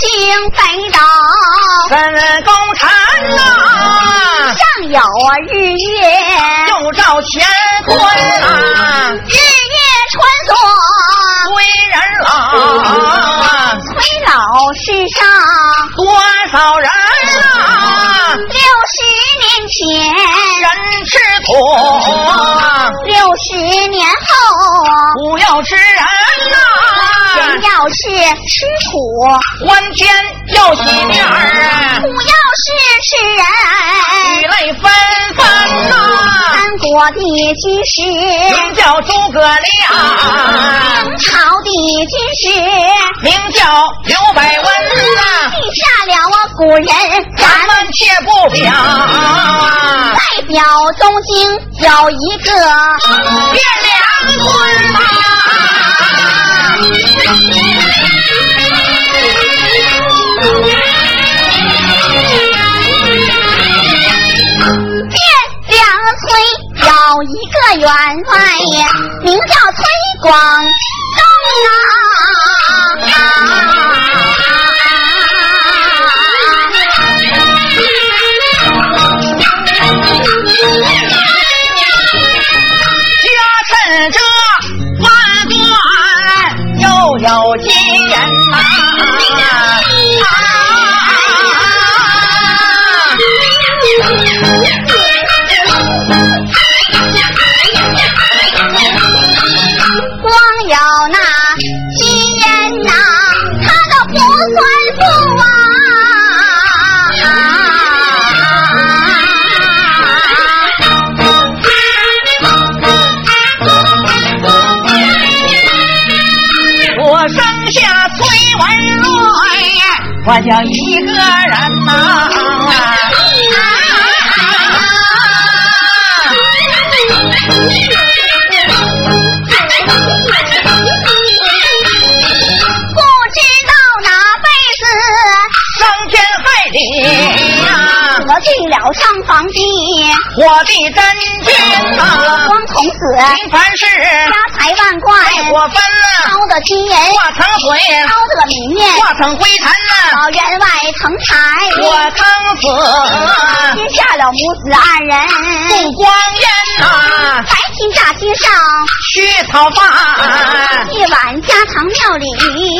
行北道，神功臣呐，上有日月，又照乾坤啊，日夜穿梭，催人老，催老世上多少人啊，六十年前，人吃土，六十年后，不要吃人呐，人要是吃土，欢天要喜面儿，土要是吃人，雨泪纷纷呐，三国的军师，名叫诸葛亮，明朝的军师，名叫刘百温呐，记下了我古人，咱们却不表，代表东京有一个汴梁 quân 呐。汴梁村有一个员外，名叫崔广东啊。我就一个人呐、不知道哪辈子。伤天害理呀、得罪了上房地我的真君啊，光童子，平凡事家财万贯，太过分了，烧得金银，化成水，烧得米面，化成灰尘呐、老员外成才，我撑死接下了母子二人，不光烟呐、白天大街上须讨饭，夜晚家常庙里，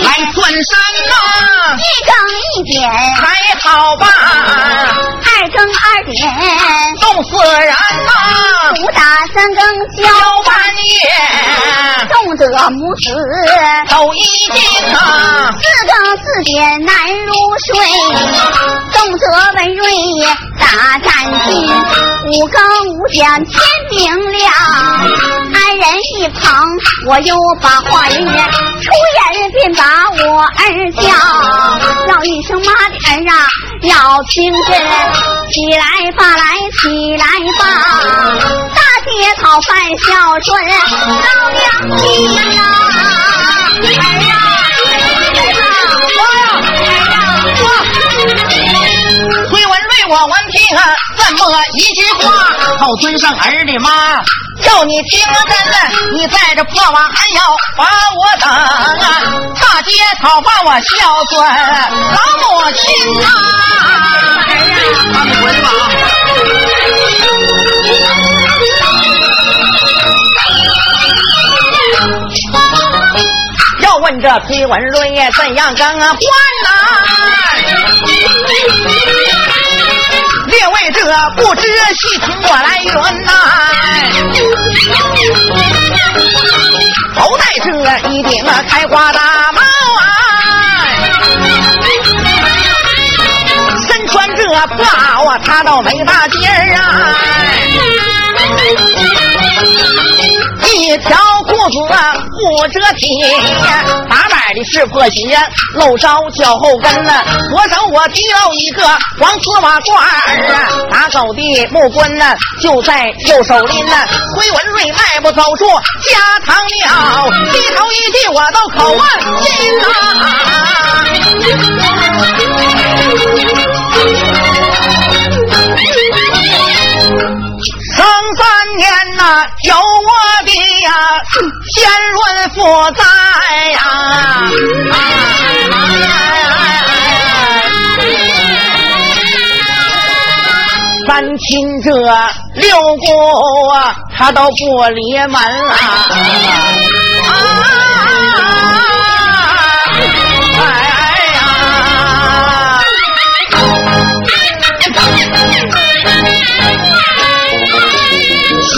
来尊神呐、一更一点，还好吧，二更二点，冻死人呐、不打三更交交半半夜冻得母子都一惊啊，四更四点难入睡，动得文瑞打战兢，五更五点天明亮，安人一旁，我又把话音出言便把我儿叫，叫一声妈的儿啊，要听真，起来吧来，起来吧，大街讨饭孝顺老娘亲呀，儿啊！崔文瑞，我闻听啊，这么一句话，好尊上儿的妈。要你听真的，你在这破瓦还要把我等啊！大街讨饭我孝顺老母亲啊！他们回去吧啊！要问这崔文瑞呀，怎样更换呐？列位者不知细听我来云呐，头戴这一顶开花大帽啊，身穿这褂啊，他倒没大襟儿啊。一条裤子啊不遮体，打摆的是破鞋，露着脚后跟呢。左手我提了一个黄丝瓦罐儿啊，打狗的木棍呢就在右手拎呢。崔文瑞迈步走出家堂庙，低头一句我都口问心上有我的呀，先论负在呀。三亲这六姑啊，他都不离门。啊啊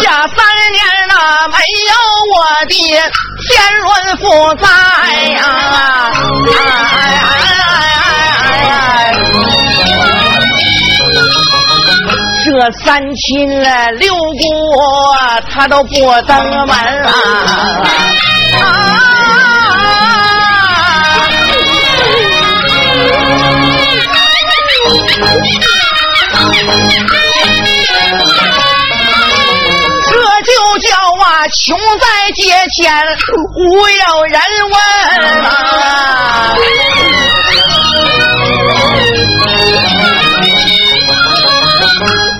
下三年了，没有我的天伦父在呀！这三亲了六姑，他都不登门啊！这穷在街前无有人问啊！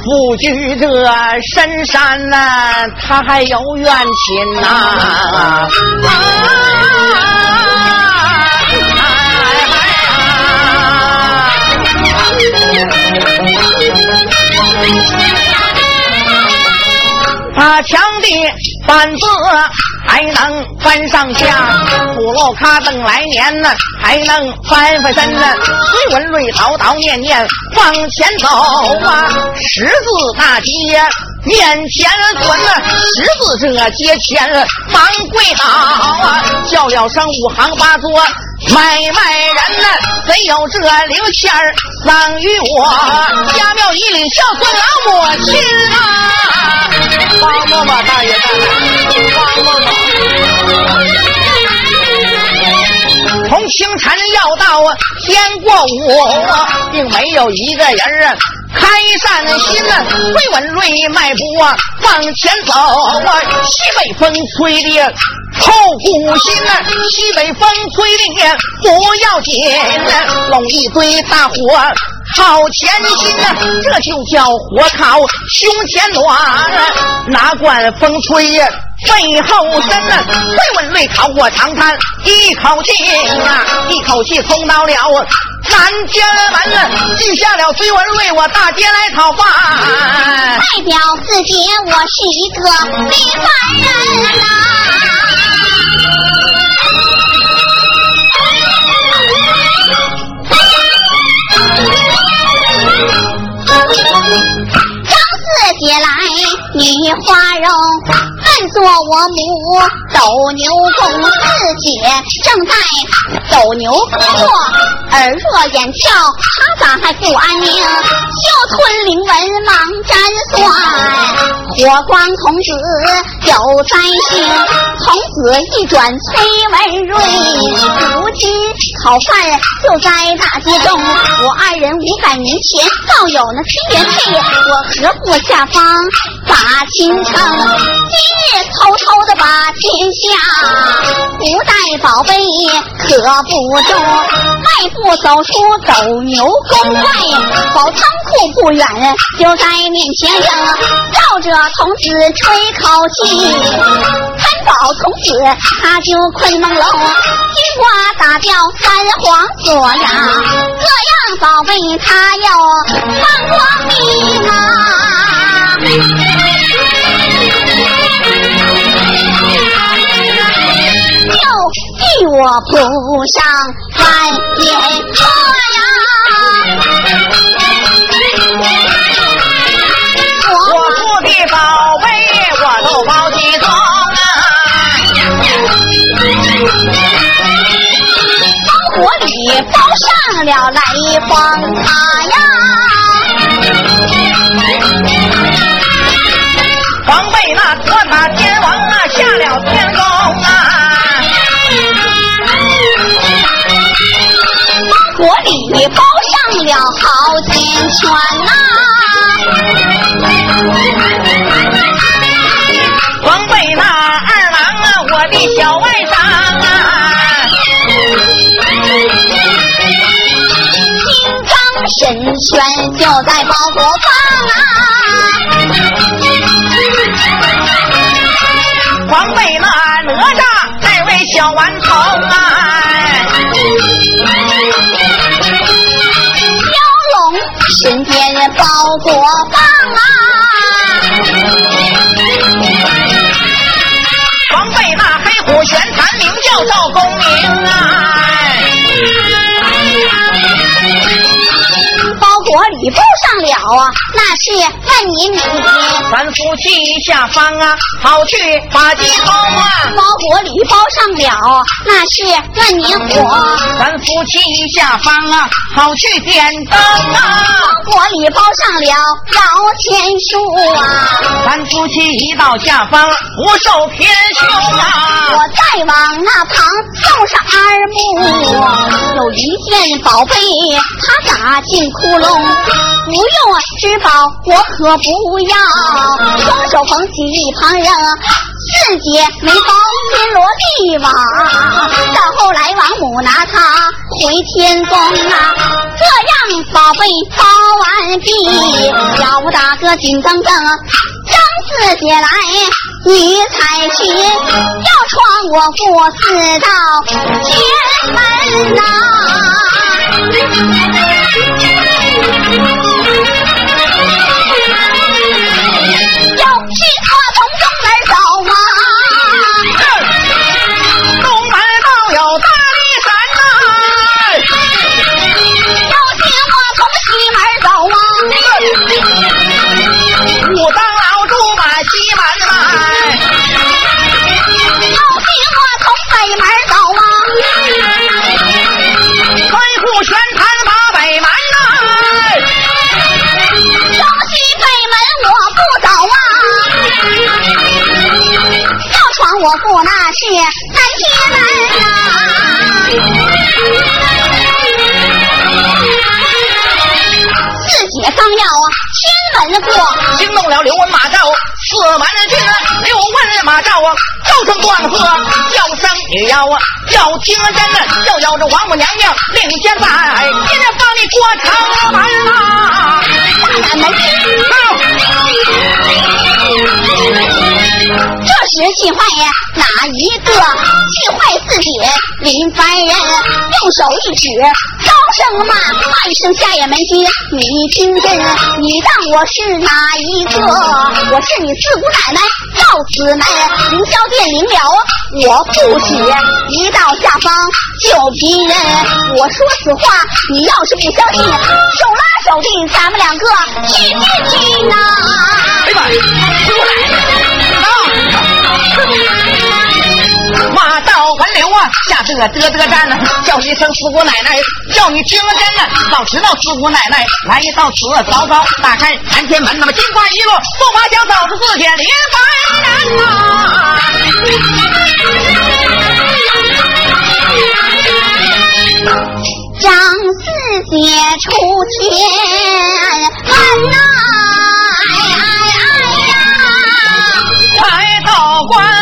不居这深山呐，他还有冤亲呐！啊！他墙的板子还能翻上下，土楼卡登来年呢，还能翻翻身呢。随文瑞叨叨念念往前走啊，十字大街面前蹲，十字这街前忙跪倒啊，叫了声五行八作买卖人呢，谁有这零钱儿丧于我？家庙一里孝顺老母亲啊！清晨要到天过午，并没有一个人儿开善心呢。崔文瑞迈步啊往前走，西北风吹的透骨心呐，西北风吹的不要紧，拢一堆大火。好前心呐，这就叫火烤胸前暖，哪管风吹呀背后身呐。崔文瑞逃过长滩一口气呀，一口气冲到了南天门了，记下了崔文瑞我大街来讨饭。代表四姐，我是一个平凡人呐女花容，扮作我母斗牛公。四姐正在斗牛工作，耳若眼跳，他咋还不安宁？休吞灵文忙占算，火光童子有灾星，童子一转崔文瑞，如今讨饭就在大街中，我二人五百年前倒有那亲缘配，我何不下方把亲称？今日偷偷的把天下，不带宝贝可不中，迈不走出斗牛宫外，宝仓库不远就在面前，绕着童子吹口气，看宝童子他就困朦胧，金瓜打掉三皇锁呀，这样宝贝他要放光明啊！我铺上半边桌呀！我父的宝贝我都包几装啊！包裹里包上了。来访卡呀！防备那可塔天包裹里包上了好天圈呐、防备那二郎啊，我的小外甥啊！金刚神拳就在包裹房啊！防备那哪吒那位小顽童啊！我棒啊！防备那黑虎玄坛，名叫赵公明啊！包裹礼包上了啊，那是万年米。咱夫妻下方啊，好去把鸡包啊。包裹里包上了，那是万年火。咱夫妻下方啊，好去点灯啊。包裹里包上了摇钱树啊。咱夫妻一到下方，不受贫穷啊。我再往那旁送上二木，有一件宝贝，他打进窟窿。不用吃饱，我可不要。双手捧起一旁人，四姐没包天罗地网。到后来王母拿他回天宫啊，这样宝贝包完毕，小吴大哥紧蹬蹬。张四姐来，你才去，要闯我过四道前门呐。我那是三天门四姐刚要啊，千门过，惊动了刘文马赵四万军，刘文马赵啊，高声断喝，叫声也要啊，要听真，要要这王母娘娘令箭在，今日放你过城门呐，大南门。时气坏呀，哪一个气坏四姐林凡人？用手一指，高声骂，骂一声下眼门亲，你听真，你当我是哪一个？我是你四姑奶奶赵子门凌霄殿领了我不许一到下方就逼人。我说此话，你要是不相信，手拉手的咱们两个去见去呐！哎妈，姑奶奶。马道官刘啊，下这得得战呢，叫一声四姑奶奶，叫你听真呢。早知道四姑奶奶来到此，早早打开南天门，那么金花一落，驸马将走出四姐连白人呐。张四姐出天门呐。哎哎呀花。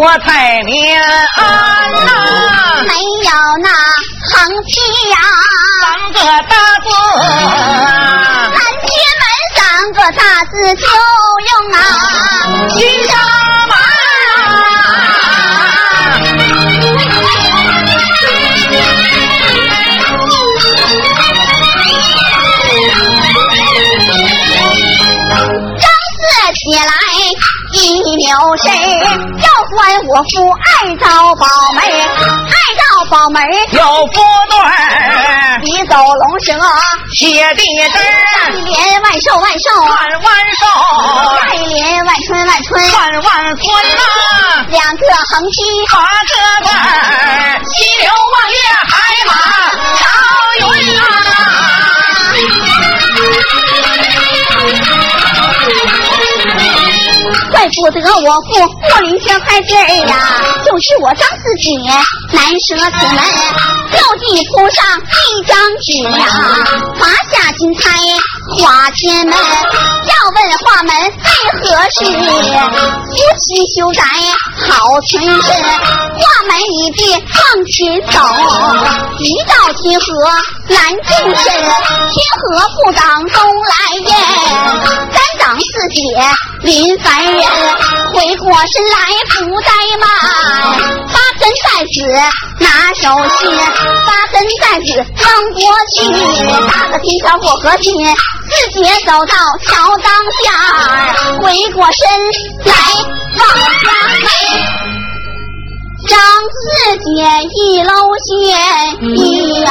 国泰民安呐，没有那横批呀，三个大字，南天门三个大字就用啊，西家管我父二道宝门，爱照宝门有福对，你走龙蛇写地支，一连万寿万寿万万寿，再连万春万春万万春呐，两个横批八个字，西流望不得我父不领小孩子儿呀，就是我张四姐难舍此门，就地铺上一张纸呀，发下金钗花前门，要问画门为何事？夫妻休宅好存身，画门一闭往前走，一道天河难近身，天河不挡东来雁，咱张四姐临凡人。回过身来不怠慢，八根在此拿手心，八根在此扔过去，打个天桥过河心，四姐走到桥当下，回过身来往家看，张四姐一搂线一呀，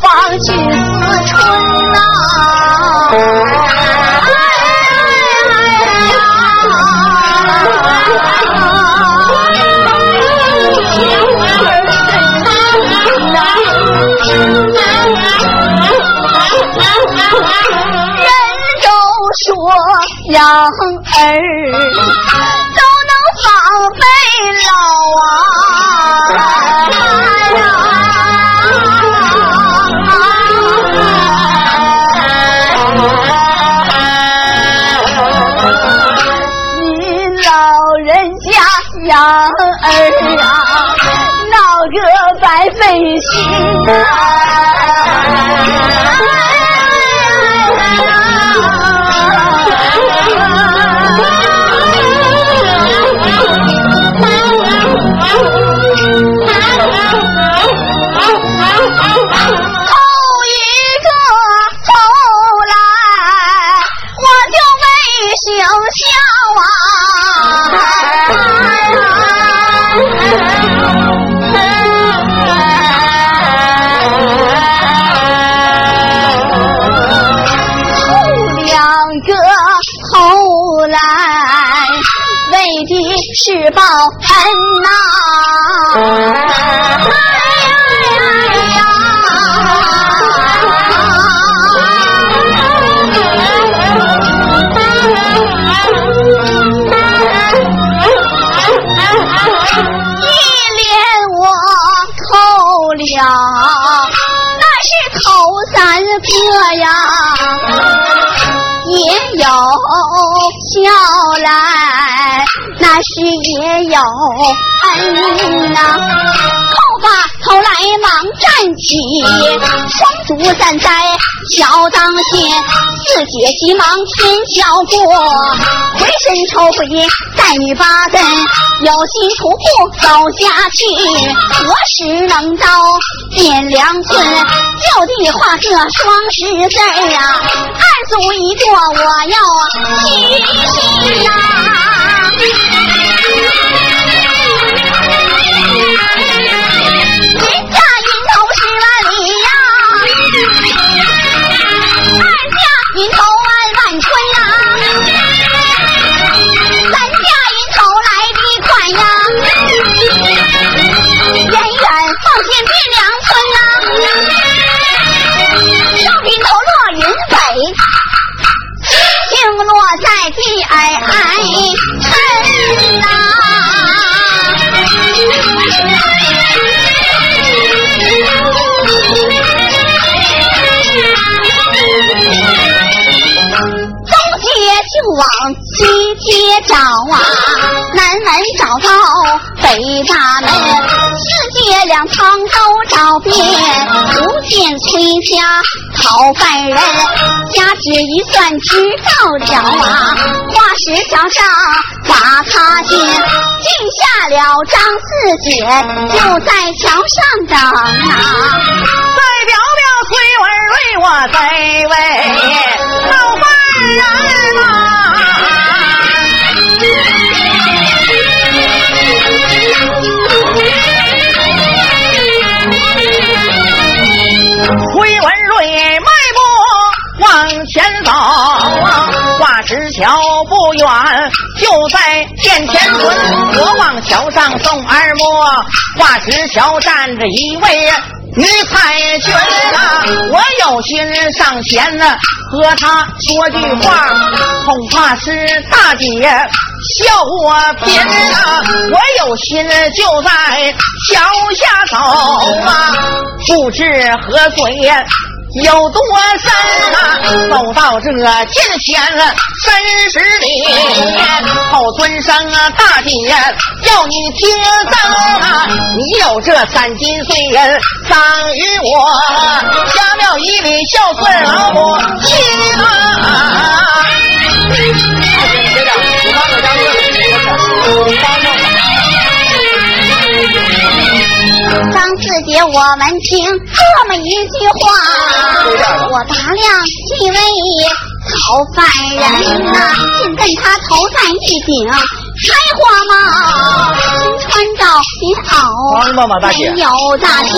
放去思春呐？人都说养儿心啊。是报恩也有恩呐，头把头来忙。站起，双足站在小当先，四姐急忙天笑过，回身抽回带女八根，有心徒步走下去，何时能到汴梁村？就地画个双十字啊，二足一跺，我要去心呐。Yeah. 往西街找啊，南门找到北大门，四街两旁都找遍，不见崔家讨饭人。掐指一算知道了啊，花石桥上把他见，下了张四姐就在桥上等啊。再表表崔文瑞，我在位往前走，挂石桥不远，就在殿前村。我往桥上送二莫，挂石桥站着一位女太君啊，我有心上前呢，和她说句话，恐怕是大姐。笑我贫啊！我有心就在桥下走啊，不知河水有多深啊！走到这近前三十里，后尊生啊，大姐要你听真啊！你有这三斤碎银赏与我，家庙一里孝顺老母亲啊！张四姐，我们听这么一句话，我打量这位讨犯人呐，竟跟他头戴一顶。开花帽，身穿着棉袄，没有大襟，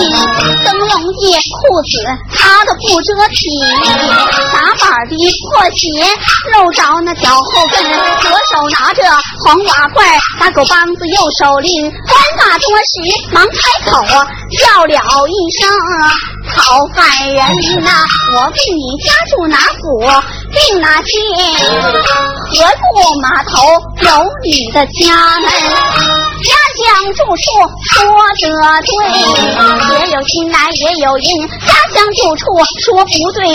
灯笼叶裤子他都不遮体，打板的破鞋露着那脚后跟，左手拿着黄瓦罐，打狗梆子右手拎，官大多时忙开口叫了一声。讨饭人呐，我问你家住哪府，定哪县？何处码头有你的家门？家乡住处说得对，也有心来也有因。家乡住处说不对，因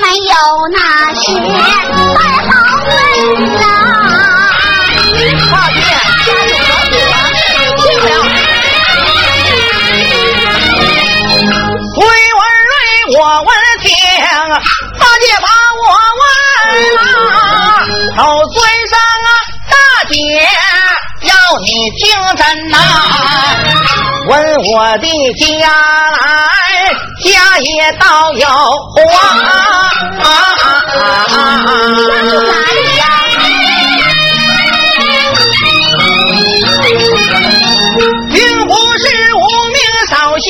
没有那些二好运呐。要你听真呐，问我的家来，家也倒有啊啊啊啊！住哪里呀？并不是无名少姓，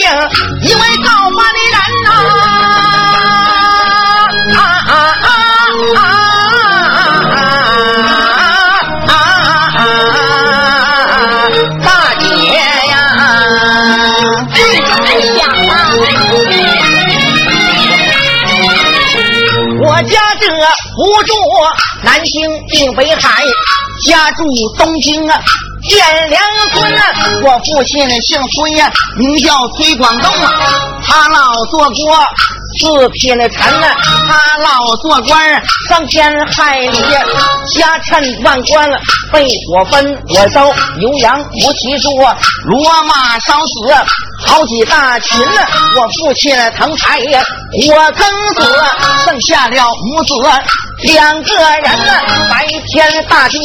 我住南京并北海，家住东京啊建梁村啊。我父亲姓崔呀，名叫崔广东啊。他老做官四品的臣啊，他老做官伤天害理，家趁万官被火焚火烧，牛羊无其数啊，骡马烧死。好几大群呢。我父亲腾财，我更子剩下了母子两个人呢。白天大街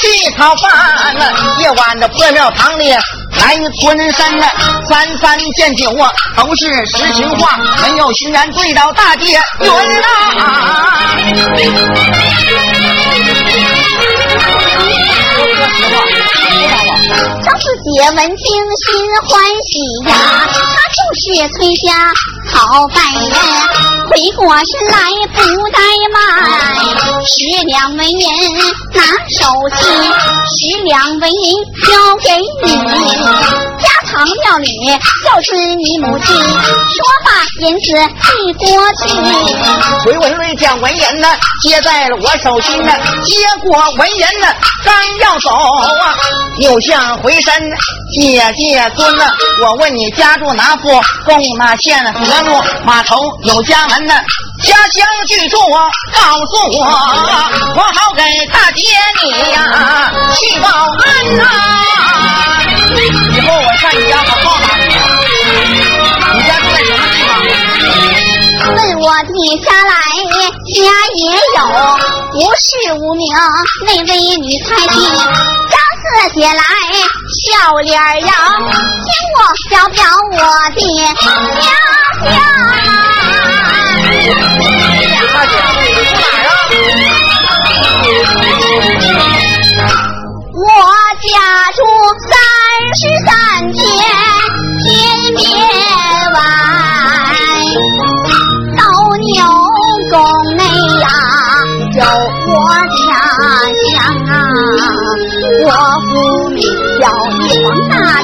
去讨饭呢，夜晚的破庙堂里来屯山呢。三三见酒啊，都是实情话，没有心言，对到大街云呐。张四姐闻听心欢喜呀，她就是崔家好犯人，回过身来不怠慢，十两纹银拿手心，十两纹银交给你。堂庙里叫出你母亲，说罢银子递过去。崔文瑞将文言呢接在了我手心呢，接过文言呢，刚要走啊，又向回身姐姐尊呢。我问你家住哪府？供那县河路码头有家门呢？家乡居住告诉我，我好给大姐你呀去报恩呐。后我上你家好报答你。你家住在什么地方？问我地下来家也有，不是无名那位女才俊，张四姐来笑脸扬，听我表表我的家乡。大姐，住哪儿啊？我家住三十三天天边外，到牛宫内呀有我家乡啊，我府里叫玉皇大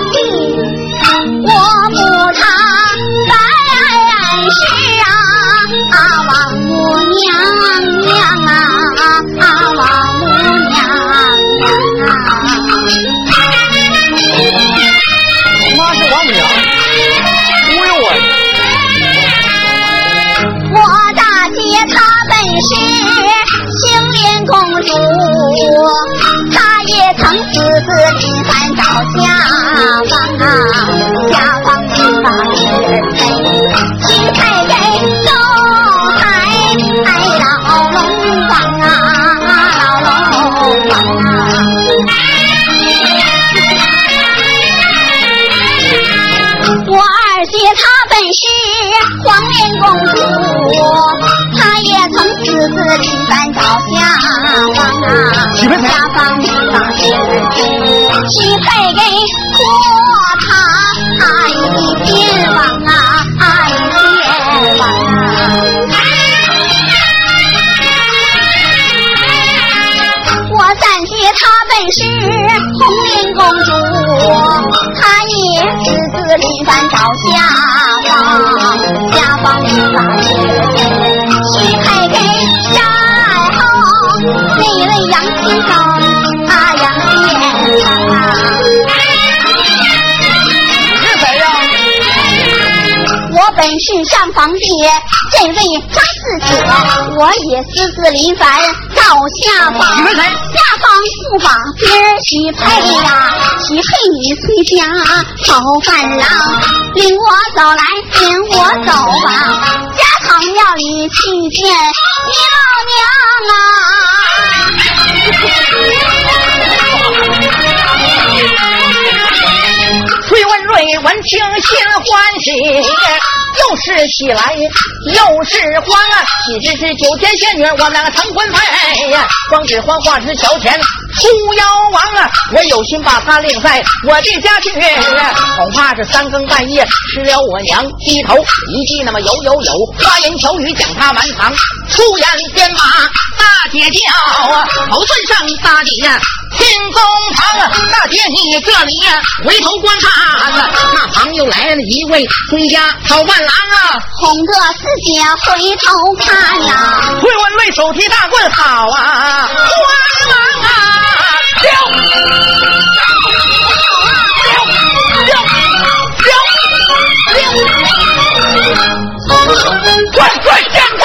也私自离山找下方，下方的本是上房的这位张四姐，我也私自临凡到下方，下方不把别人许配呀，许配你崔家好伴郎，领我走来，领我走吧，家堂庙里去见你老崔文瑞闻听心欢喜，又是喜来又是欢啊！喜之是九天仙女，我们两个成婚配呀！光指欢化之桥前出妖王啊！我有心把他领在我的家去，恐怕是三更半夜吃了我娘低头一记那么有有有花言巧语将他瞒藏出言鞭马大姐叫啊！头尊上大姐呀，听公堂啊！大姐你这里呀，回头观看啊。那旁又来了一位崔家好伴郎啊，哄得四姐回头看呀。会文瑞手提大棍好啊，关王啊，溜溜溜溜，快快现在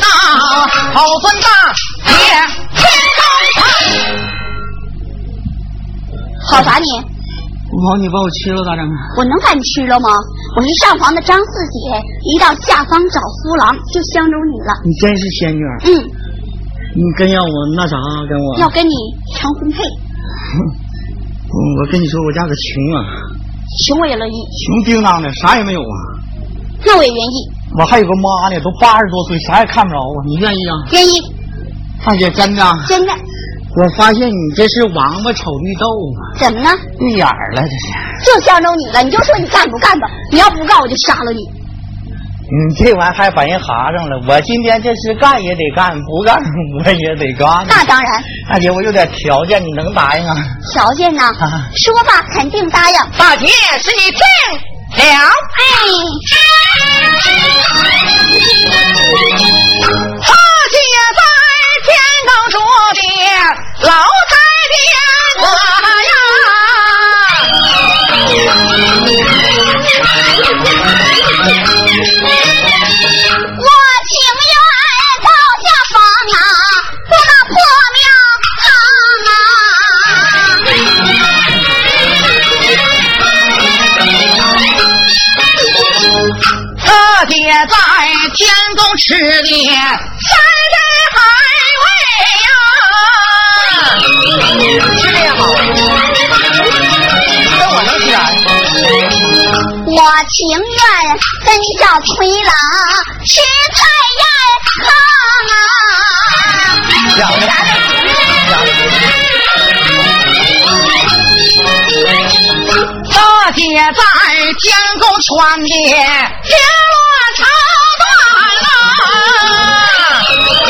好尊大爷天高堂。好啥你？不好，你把我吃了咋整啊？我能把你吃了吗？我是上房的张四姐，一到下方找夫郎就相中你了。你真是仙女。嗯，你跟要我那啥跟我？要跟你成婚配。我跟你说，我家可穷啊。穷我也乐意。穷叮当的，啥也没有啊。那我也愿意。我还有个妈呢，都八十多岁，啥也看不着啊。你愿意啊？愿意。大姐，真的。真的。我发现你这是王八瞅绿豆啊！怎么了？绿眼儿了，这是。就相中你了，你就说你干不干吧。你要不干，我就杀了你。你这玩意儿还把人哈上了。我今天这是干也得干，不干我也得干。那当然。大姐，我有点条件，你能答应啊？条件呢？说吧，肯定答应。大姐，是你听了。哎。住的老太爹在天宫吃的山珍海。吃的也好，跟我能吃啊？我情愿跟小崔郎吃菜宴啊！大姐在天宫穿的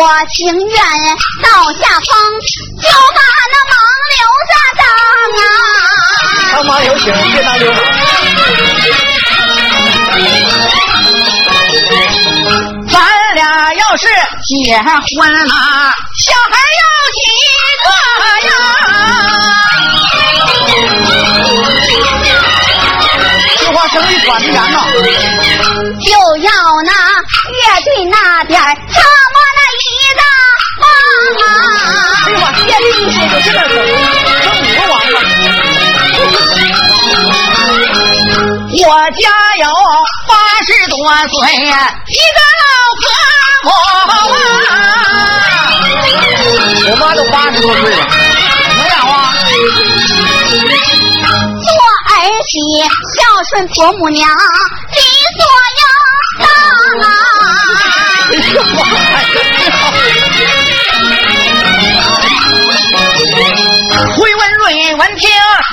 我情愿到下方就把那盲流子当啊！当盲流请，别当流。咱俩要是结婚了，小孩要几个呀？这话生意管得严呐，就要那乐队那边这么那一大帮啊！哎呀妈，谢丽一说就这点整，整五个王八。我家有八十多岁一个老婆婆，我妈都八十多岁了。做儿媳孝顺婆母娘，理所应当啊！回文瑞闻听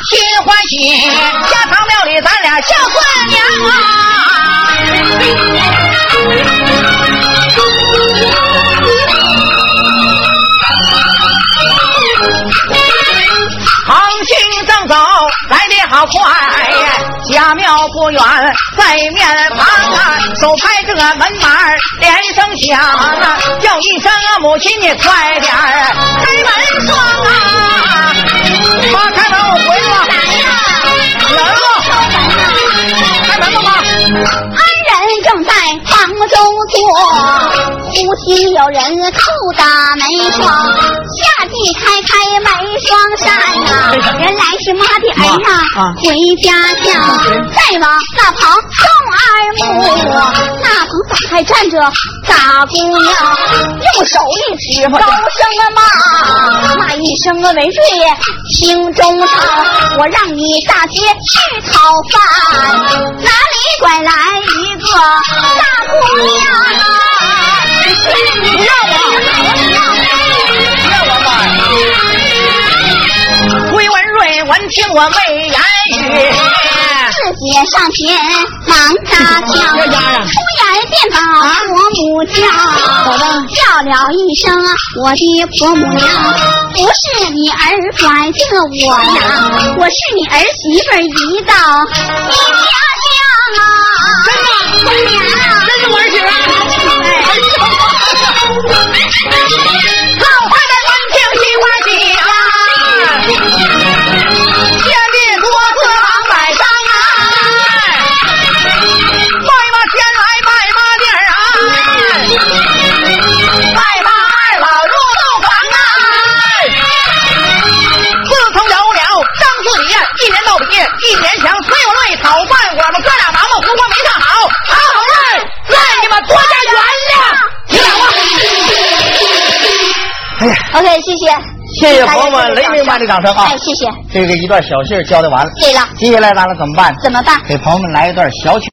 心欢喜，下堂庙里咱俩孝顺娘啊！行情正走，来的好快。家庙不远，在面旁啊，手拍着门板连声响啊，叫一声啊，母亲你快点开门双啊！妈开门，我回来了。来了，开门吧，妈。人正在房中坐，忽听有人叩打门窗，下地开开门双扇呐，原来是妈的儿啊，回家乡。再往那旁送二目，那旁咋还站着大姑娘？用手一指，高声骂，骂一声啊，文瑞听中唱，我让你大街去讨饭，哪里拐来一个？大姑娘啊，不要我，听我没言语，自己上前忙扎枪，出言便把婆母叫，叫了一声我的婆母娘，不是你儿拐进了我呀，我是你儿媳妇一道你家乡啊，真的，真是我儿媳妇。OK，谢谢，谢谢朋友们雷鸣般的掌声啊哎，！谢谢。这个一段小戏儿教的完了，对了，接下来咱们怎么办？怎么办？给朋友们来一段小曲。